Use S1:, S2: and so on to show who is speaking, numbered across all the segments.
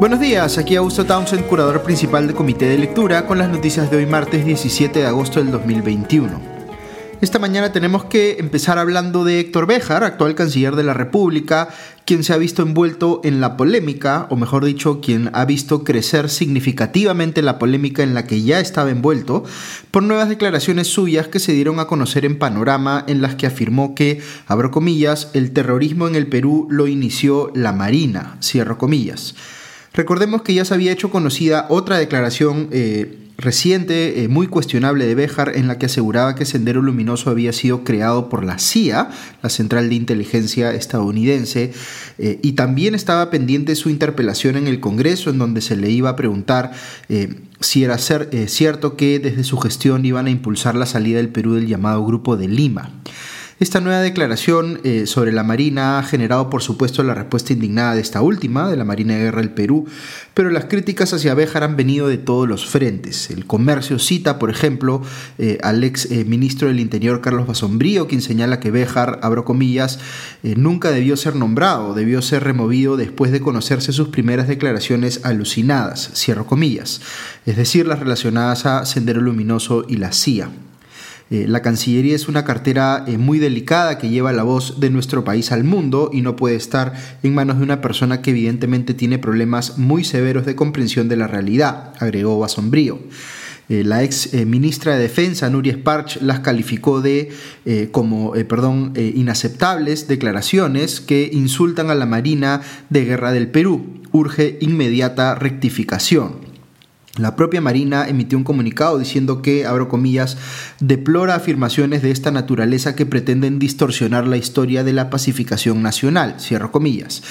S1: Buenos días, aquí Augusto Townsend, curador principal del Comité de Lectura, con las noticias de hoy martes 17 de agosto del 2021. Esta mañana tenemos que empezar hablando de Héctor Béjar, actual canciller de la República, quien se ha visto envuelto en la polémica, o mejor dicho, quien ha visto crecer significativamente la polémica en la que ya estaba envuelto, por nuevas declaraciones suyas que se dieron a conocer en Panorama, en las que afirmó que, abro comillas, el terrorismo en el Perú lo inició la Marina, cierro comillas. Recordemos que ya se había hecho conocida otra declaración eh, reciente, eh, muy cuestionable de Béjar, en la que aseguraba que Sendero Luminoso había sido creado por la CIA, la Central de Inteligencia estadounidense, eh, y también estaba pendiente su interpelación en el Congreso, en donde se le iba a preguntar si era cierto que desde su gestión iban a impulsar la salida del Perú del llamado Grupo de Lima. Esta nueva declaración eh, sobre la Marina ha generado, por supuesto, la respuesta indignada de esta última, de la Marina de Guerra del Perú, pero las críticas hacia Béjar han venido de todos los frentes. El comercio cita, por ejemplo, eh, al ex eh, ministro del Interior, Carlos Basombrío, quien señala que Béjar, abro comillas, nunca debió ser nombrado, debió ser removido después de conocerse sus primeras declaraciones alucinadas, cierro comillas, es decir, las relacionadas a Sendero Luminoso y la CIA. Eh, la Cancillería es una cartera eh, muy delicada que lleva la voz de nuestro país al mundo y no puede estar en manos de una persona que evidentemente tiene problemas muy severos de comprensión de la realidad, agregó Basombrío. Eh, la ex ministra de Defensa, Nuria Sparch, las calificó de como perdón, inaceptables declaraciones que insultan a la Marina de Guerra del Perú. Urge inmediata rectificación. La propia Marina emitió un comunicado diciendo que, abro comillas, deplora afirmaciones de esta naturaleza que pretenden distorsionar la historia de la pacificación nacional, cierro comillas.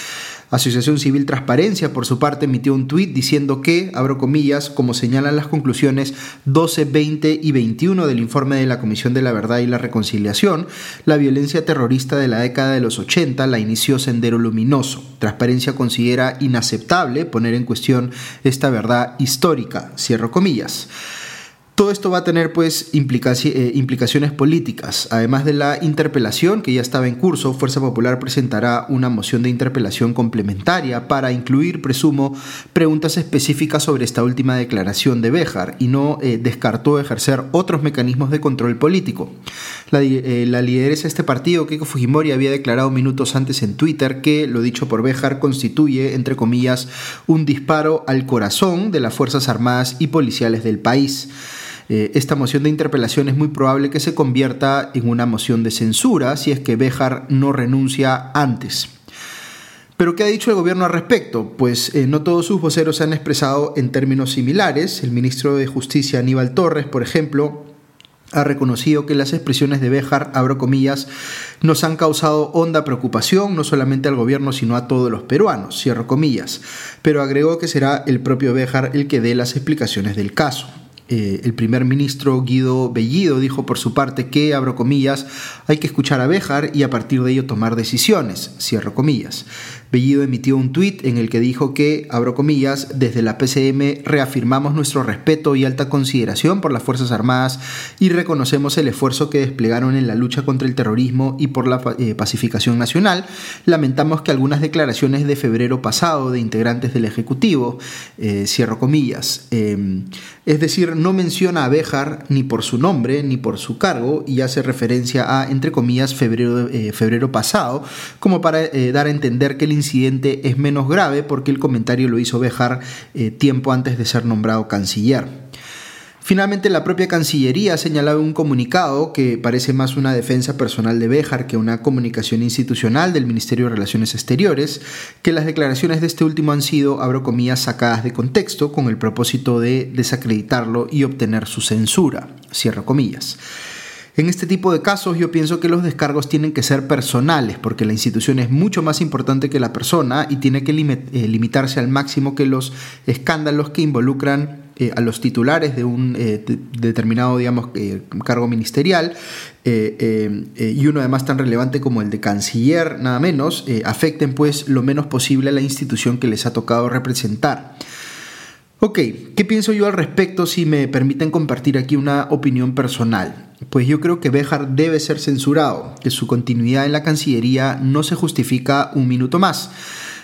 S1: Asociación Civil Transparencia, por su parte, emitió un tuit diciendo que, abro comillas, como señalan las conclusiones 12, 20 y 21 del informe de la Comisión de la Verdad y la Reconciliación, la violencia terrorista de la década de los 80 la inició Sendero Luminoso. Transparencia considera inaceptable poner en cuestión esta verdad histórica, cierro comillas. Todo esto va a tener pues eh, implicaciones políticas. Además de la interpelación que ya estaba en curso, Fuerza Popular presentará una moción de interpelación complementaria para incluir, presumo, preguntas específicas sobre esta última declaración de Béjar y no eh, descartó ejercer otros mecanismos de control político. La, eh, lideresa de este partido, Keiko Fujimori, había declarado minutos antes en Twitter que lo dicho por Béjar constituye, entre comillas, un disparo al corazón de las Fuerzas Armadas y Policiales del país. Eh, esta moción de interpelación es muy probable que se convierta en una moción de censura si es que Béjar no renuncia antes. Pero ¿qué ha dicho el gobierno al respecto? Pues eh, no todos sus voceros se han expresado en términos similares. El ministro de Justicia Aníbal Torres, por ejemplo, ha reconocido que las expresiones de Béjar, abro nos han causado honda preocupación, no solamente al gobierno, sino a todos los peruanos, pero agregó que será el propio Béjar el que dé las explicaciones del caso. Eh, el primer ministro Guido Bellido dijo por su parte que, abro comillas, hay que escuchar a Béjar y a partir de ello tomar decisiones, cierro comillas. Bellido emitió un tuit en el que dijo que, abro comillas, desde la PCM reafirmamos nuestro respeto y alta consideración por las Fuerzas Armadas y reconocemos el esfuerzo que desplegaron en la lucha contra el terrorismo y por la eh, pacificación nacional. Lamentamos que algunas declaraciones de febrero pasado de integrantes del Ejecutivo, eh, cierro comillas, em, es decir, no menciona a Béjar ni por su nombre ni por su cargo y hace referencia a, entre comillas, febrero, eh, febrero pasado, como para dar a entender que el incidente es menos grave porque el comentario lo hizo Bejar eh, tiempo antes de ser nombrado canciller. Finalmente, la propia Cancillería ha señalado un comunicado que parece más una defensa personal de Béjar que una comunicación institucional del Ministerio de Relaciones Exteriores, que las declaraciones de este último han sido, abro comillas, sacadas de contexto con el propósito de desacreditarlo y obtener su censura, cierro comillas. En este tipo de casos yo pienso que los descargos tienen que ser personales porque la institución es mucho más importante que la persona y tiene que eh, limitarse al máximo que los escándalos que involucran eh, a los titulares de un eh, determinado digamos, cargo ministerial y uno además tan relevante como el de canciller, nada menos, afecten pues lo menos posible a la institución que les ha tocado representar. Ok, ¿qué pienso yo al respecto si me permiten compartir aquí una opinión personal? Pues yo creo que Béjar debe ser censurado, que su continuidad en la Cancillería no se justifica un minuto más.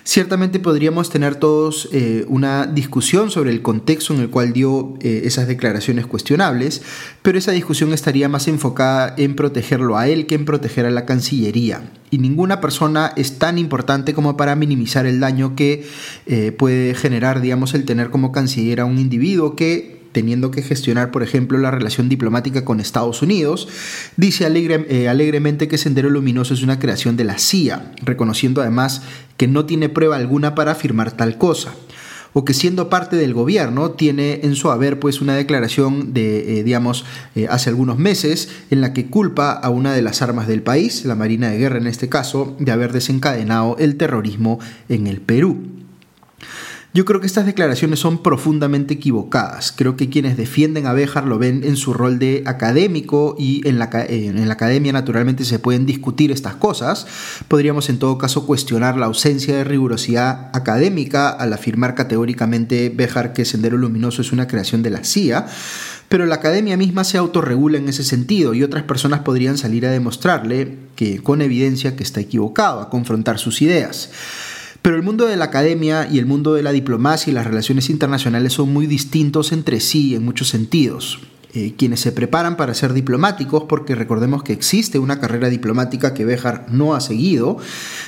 S1: Ciertamente podríamos tener todos eh, una discusión sobre el contexto en el cual dio eh, esas declaraciones cuestionables, pero esa discusión estaría más enfocada en protegerlo a él que en proteger a la Cancillería. Y ninguna persona es tan importante como para minimizar el daño que eh, puede generar, digamos, el tener como canciller a un individuo que teniendo que gestionar, por ejemplo, la relación diplomática con Estados Unidos, dice eh, alegremente que Sendero Luminoso es una creación de la CIA, reconociendo además que no tiene prueba alguna para afirmar tal cosa o que siendo parte del gobierno tiene en su haber pues una declaración de, eh, digamos, eh, hace algunos meses en la que culpa a una de las armas del país, la Marina de Guerra en este caso, de haber desencadenado el terrorismo en el Perú. Yo creo que estas declaraciones son profundamente equivocadas. Creo que quienes defienden a Béjar lo ven en su rol de académico y en la, en la, academia naturalmente se pueden discutir estas cosas. Podríamos en todo caso cuestionar la ausencia de rigurosidad académica al afirmar categóricamente Béjar que Sendero Luminoso es una creación de la CIA pero la academia misma se autorregula en ese sentido y otras personas podrían salir a demostrarle que con evidencia que está equivocado, a confrontar sus ideas. Pero el mundo de la academia y el mundo de la diplomacia y las relaciones internacionales son muy distintos entre sí en muchos sentidos. Eh, quienes se preparan para ser diplomáticos, porque recordemos que existe una carrera diplomática que Béjar no ha seguido,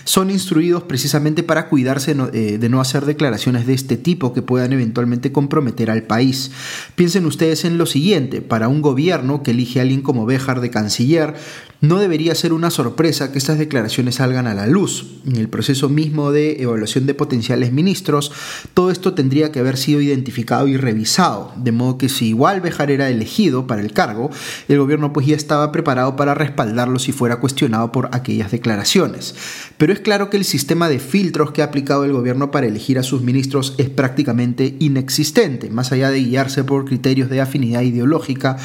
S1: son instruidos precisamente para cuidarse eh, de no hacer declaraciones de este tipo que puedan eventualmente comprometer al país. Piensen ustedes en lo siguiente, para un gobierno que elige a alguien como Béjar de canciller, no debería ser una sorpresa que estas declaraciones salgan a la luz. En el proceso mismo de evaluación de potenciales ministros, todo esto tendría que haber sido identificado y revisado, de modo que si igual Bejar era elegido para el cargo, el gobierno pues ya estaba preparado para respaldarlo si fuera cuestionado por aquellas declaraciones. Pero es claro que el sistema de filtros que ha aplicado el gobierno para elegir a sus ministros es prácticamente inexistente, más allá de guiarse por criterios de afinidad ideológica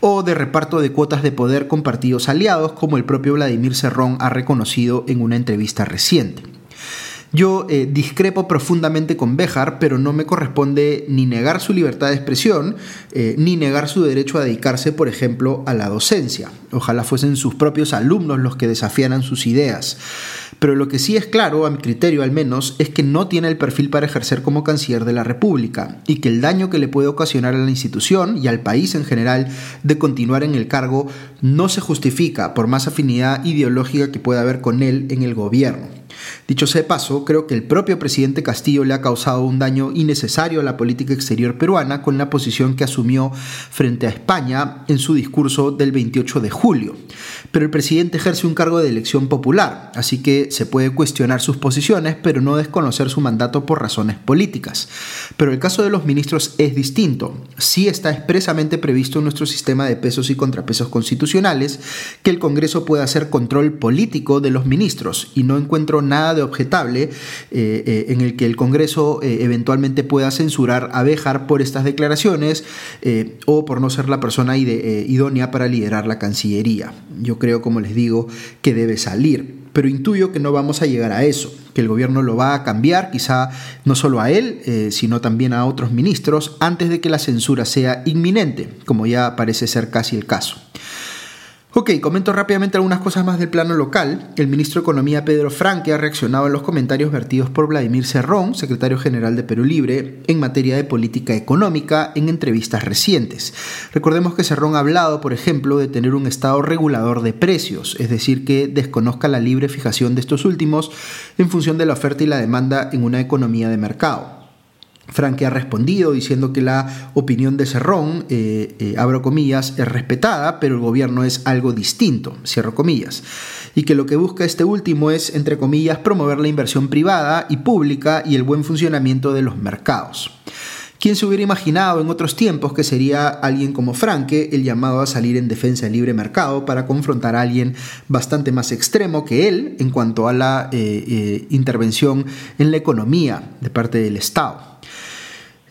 S1: o de reparto de cuotas de poder con partidos aliados como el propio Vladimir Serrón ha reconocido en una entrevista reciente. Yo eh, discrepo profundamente con Béjar, pero no me corresponde ni negar su libertad de expresión, eh, ni negar su derecho a dedicarse, por ejemplo, a la docencia. Ojalá fuesen sus propios alumnos los que desafiaran sus ideas. Pero lo que sí es claro, a mi criterio al menos, es que no tiene el perfil para ejercer como canciller de la República y que el daño que le puede ocasionar a la institución y al país en general de continuar en el cargo no se justifica por más afinidad ideológica que pueda haber con él en el gobierno. Dicho sea de paso, creo que el propio presidente Castillo le ha causado un daño innecesario a la política exterior peruana con la posición que asumió frente a España en su discurso del 28 de julio. Pero el presidente ejerce un cargo de elección popular, así que se puede cuestionar sus posiciones, pero no desconocer su mandato por razones políticas. Pero el caso de los ministros es distinto. Sí está expresamente previsto en nuestro sistema de pesos y contrapesos constitucionales que el Congreso pueda hacer control político de los ministros y no encuentro nada de objetable eh, eh, en el que el Congreso eh, eventualmente pueda censurar a Béjar por estas declaraciones o por no ser la persona idónea para liderar la Cancillería. Creo, como les digo, que debe salir pero intuyo que no vamos a llegar a eso, que el gobierno lo va a cambiar, quizá no solo a él, sino también a otros ministros, antes de que la censura sea inminente, como ya parece ser casi el caso. Ok, comento rápidamente algunas cosas más del plano local. El ministro de Economía Pedro Franque ha reaccionado a los comentarios vertidos por Vladimir Cerrón, secretario general de Perú Libre, en materia de política económica en entrevistas recientes. Recordemos que Cerrón ha hablado, por ejemplo, de tener un estado regulador de precios, es decir, que desconozca la libre fijación de estos últimos en función de la oferta y la demanda en una economía de mercado. Franque ha respondido diciendo que la opinión de Cerrón, eh, eh, abro comillas, es respetada, pero el gobierno es algo distinto, cierro comillas, y que lo que busca este último es, entre comillas, promover la inversión privada y pública y el buen funcionamiento de los mercados. ¿Quién se hubiera imaginado en otros tiempos que sería alguien como Franke el llamado a salir en defensa del libre mercado para confrontar a alguien bastante más extremo que él en cuanto a la eh, intervención en la economía de parte del Estado?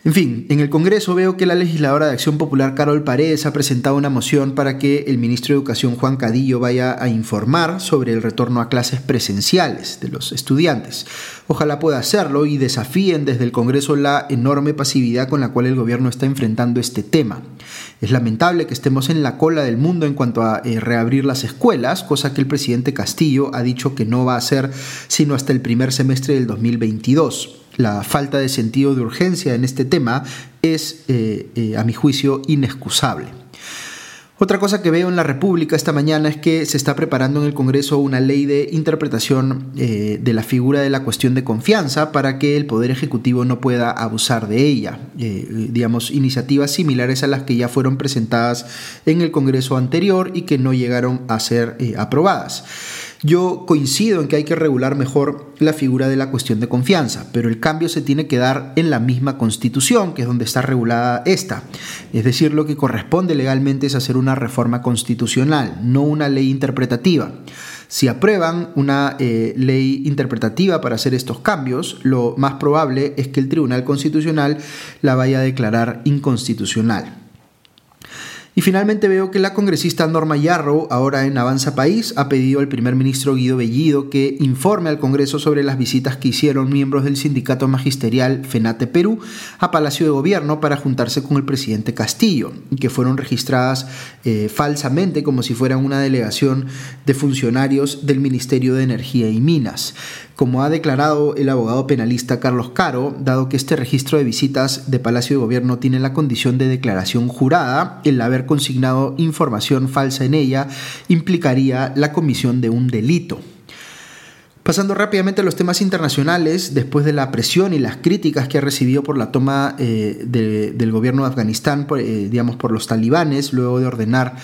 S1: En fin, en el Congreso veo que la legisladora de Acción Popular Carol Paredes ha presentado una moción para que el ministro de Educación Juan Cadillo vaya a informar sobre el retorno a clases presenciales de los estudiantes. Ojalá pueda hacerlo y desafíen desde el Congreso la enorme pasividad con la cual el gobierno está enfrentando este tema. Es lamentable que estemos en la cola del mundo en cuanto a eh, reabrir las escuelas, cosa que el presidente Castillo ha dicho que no va a hacer sino hasta el primer semestre del 2022 la falta de sentido de urgencia en este tema es, eh, eh, a mi juicio, inexcusable. Otra cosa que veo en la República esta mañana es que se está preparando en el Congreso una ley de interpretación eh, de la figura de la cuestión de confianza para que el Poder Ejecutivo no pueda abusar de ella. digamos, iniciativas similares a las que ya fueron presentadas en el Congreso anterior y que no llegaron a ser aprobadas. Yo coincido en que hay que regular mejor la figura de la cuestión de confianza, pero el cambio se tiene que dar en la misma constitución, que es donde está regulada esta. Es decir, lo que corresponde legalmente es hacer una reforma constitucional, no una ley interpretativa. Si aprueban una eh, ley interpretativa para hacer estos cambios, lo más probable es que el Tribunal Constitucional la vaya a declarar inconstitucional. Y finalmente veo que la congresista Norma Yarrow, ahora en Avanza País, ha pedido al primer ministro Guido Bellido que informe al Congreso sobre las visitas que hicieron miembros del sindicato magisterial FENATE Perú a Palacio de Gobierno para juntarse con el presidente Castillo, y que fueron registradas eh, falsamente como si fueran una delegación de funcionarios del Ministerio de Energía y Minas. Como ha declarado el abogado penalista Carlos Caro, dado que este registro de visitas de Palacio de Gobierno tiene la condición de declaración jurada, el haber consignado información falsa en ella implicaría la comisión de un delito. Pasando rápidamente a los temas internacionales, después de la presión y las críticas que ha recibido por la toma eh, del gobierno de Afganistán, eh, digamos, por los talibanes, luego de ordenar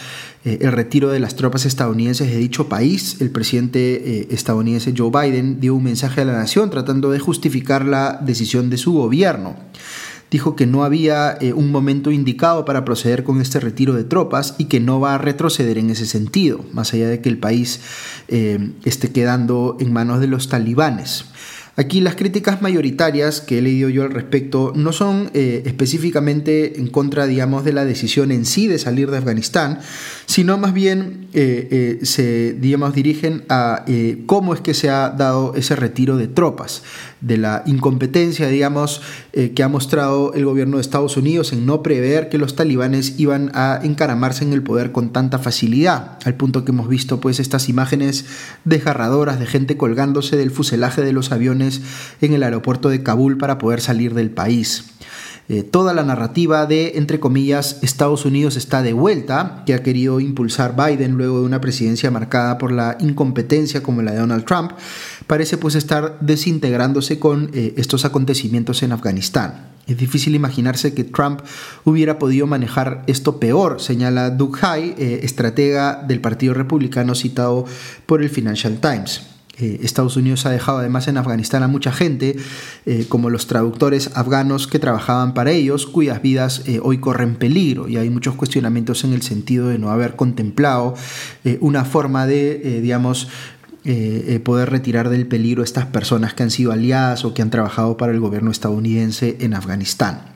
S1: eh, el retiro de las tropas estadounidenses de dicho país, el presidente estadounidense Joe Biden dio un mensaje a la nación tratando de justificar la decisión de su gobierno. Dijo que no había eh, un momento indicado para proceder con este retiro de tropas y que no va a retroceder en ese sentido, más allá de que el país esté quedando en manos de los talibanes. Aquí las críticas mayoritarias que he leído yo al respecto no son eh, específicamente en contra, digamos, de la decisión en sí de salir de Afganistán, sino más bien eh, eh, se, digamos, dirigen a cómo es que se ha dado ese retiro de tropas, de la incompetencia, digamos, que ha mostrado el gobierno de Estados Unidos en no prever que los talibanes iban a encaramarse en el poder con tanta facilidad, al punto que hemos visto pues estas imágenes desgarradoras de gente colgándose del fuselaje de los aviones en el aeropuerto de Kabul para poder salir del país. Eh, toda la narrativa de, entre comillas, Estados Unidos está de vuelta, que ha querido impulsar Biden luego de una presidencia marcada por la incompetencia como la de Donald Trump, parece pues estar desintegrándose con eh, estos acontecimientos en Afganistán. Es difícil imaginarse que Trump hubiera podido manejar esto peor, señala Doug High, eh, estratega del Partido Republicano citado por el Financial Times. Eh, Estados Unidos ha dejado además en Afganistán a mucha gente, eh, como los traductores afganos que trabajaban para ellos, cuyas vidas eh, hoy corren peligro. Y hay muchos cuestionamientos en el sentido de no haber contemplado una forma de, digamos, poder retirar del peligro a estas personas que han sido aliadas o que han trabajado para el gobierno estadounidense en Afganistán.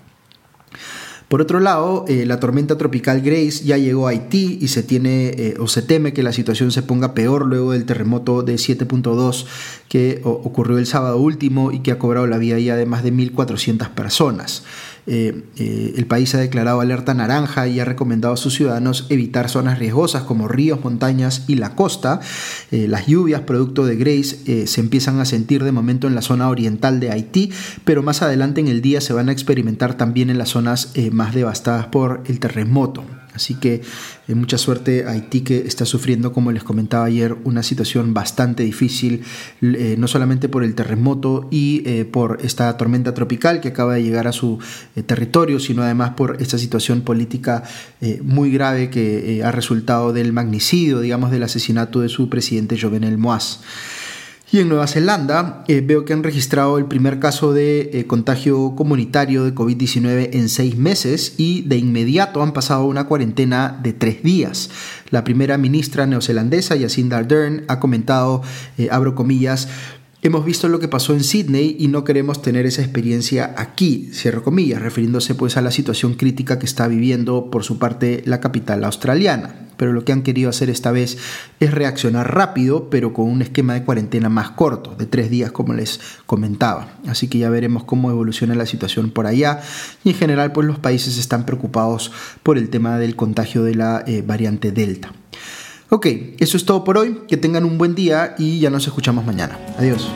S1: Por otro lado, eh, la tormenta tropical Grace ya llegó a Haití y se tiene eh, o se teme que la situación se ponga peor luego del terremoto de 7.2 que ocurrió el sábado último y que ha cobrado la vida ya de más de 1.400 personas. Eh, eh, el país ha declarado alerta naranja y ha recomendado a sus ciudadanos evitar zonas riesgosas como ríos, montañas y la costa. Eh, las lluvias producto de Grace se empiezan a sentir de momento en la zona oriental de Haití, pero más adelante en el día se van a experimentar también en las zonas más devastadas por el terremoto. Así que eh, mucha suerte a Haití que está sufriendo, como les comentaba ayer, una situación bastante difícil, eh, no solamente por el terremoto y eh, por esta tormenta tropical que acaba de llegar a su territorio, sino además por esta situación política muy grave que ha resultado del magnicidio, digamos, del asesinato de su presidente Jovenel Moaz. Y en Nueva Zelanda eh, veo que han registrado el primer caso de eh, contagio comunitario de COVID-19 en seis meses y de inmediato han pasado una cuarentena de tres días. La primera ministra neozelandesa, Jacinda Ardern, ha comentado, eh, abro comillas, Hemos visto lo que pasó en Sydney y no queremos tener esa experiencia aquí, cierro comillas, refiriéndose pues a la situación crítica que está viviendo por su parte la capital australiana. Pero lo que han querido hacer esta vez es reaccionar rápido, pero con un esquema de cuarentena más corto, de tres días como les comentaba. Así que ya veremos cómo evoluciona la situación por allá. Y en general pues los países están preocupados por el tema del contagio de la eh, variante Delta. Ok, eso es todo por hoy. Que tengan un buen día y ya nos escuchamos mañana. Adiós.